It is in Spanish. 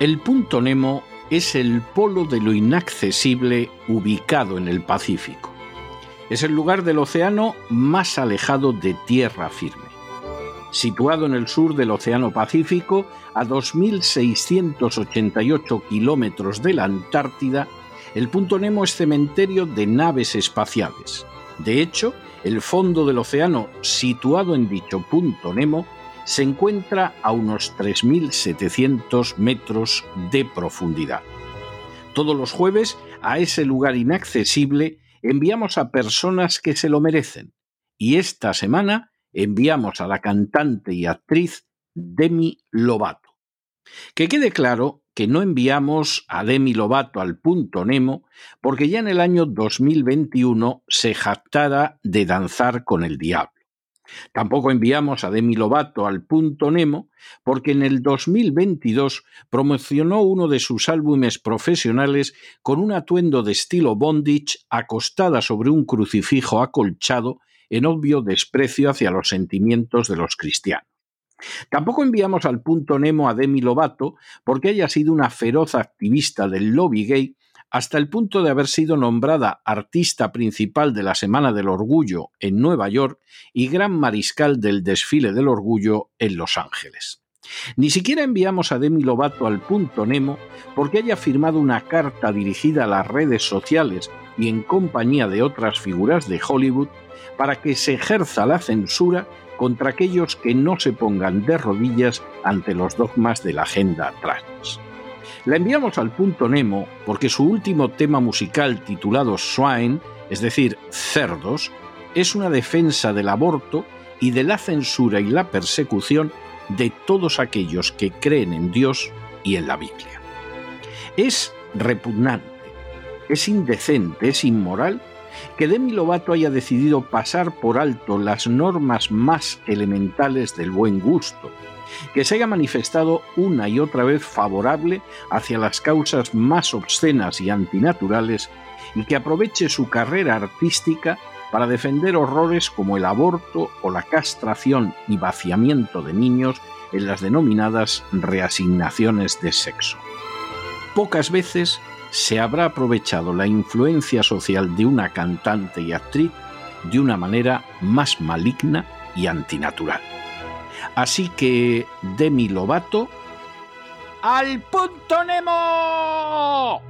El punto Nemo es el polo de lo inaccesible ubicado en el Pacífico. Es el lugar del océano más alejado de tierra firme. Situado en el sur del Océano Pacífico, a 2.688 kilómetros de la Antártida, el punto Nemo es cementerio de naves espaciales. De hecho, el fondo del océano situado en dicho punto Nemo se encuentra a unos 3.700 metros de profundidad. Todos los jueves, a ese lugar inaccesible, enviamos a personas que se lo merecen. Y esta semana enviamos a la cantante y actriz Demi Lovato. Que quede claro que no enviamos a Demi Lovato al punto Nemo porque ya en el año 2021 se jactara de danzar con el diablo. Tampoco enviamos a Demi Lovato al punto Nemo porque en el 2022 promocionó uno de sus álbumes profesionales con un atuendo de estilo bondage acostada sobre un crucifijo acolchado en obvio desprecio hacia los sentimientos de los cristianos. Tampoco enviamos al punto Nemo a Demi Lovato porque haya sido una feroz activista del lobby gay hasta el punto de haber sido nombrada artista principal de la Semana del Orgullo en Nueva York y gran mariscal del desfile del orgullo en Los Ángeles. Ni siquiera enviamos a Demi Lovato al punto Nemo porque haya firmado una carta dirigida a las redes sociales y en compañía de otras figuras de Hollywood para que se ejerza la censura contra aquellos que no se pongan de rodillas ante los dogmas de la agenda trans. La enviamos al punto Nemo porque su último tema musical titulado Swine, es decir, cerdos, es una defensa del aborto y de la censura y la persecución de todos aquellos que creen en Dios y en la Biblia. Es repugnante, es indecente, es inmoral que Demi Lovato haya decidido pasar por alto las normas más elementales del buen gusto, que se haya manifestado una y otra vez favorable hacia las causas más obscenas y antinaturales y que aproveche su carrera artística para defender horrores como el aborto o la castración y vaciamiento de niños en las denominadas reasignaciones de sexo. Pocas veces se habrá aprovechado la influencia social de una cantante y actriz de una manera más maligna y antinatural. Así que Demi Lovato al punto Nemo.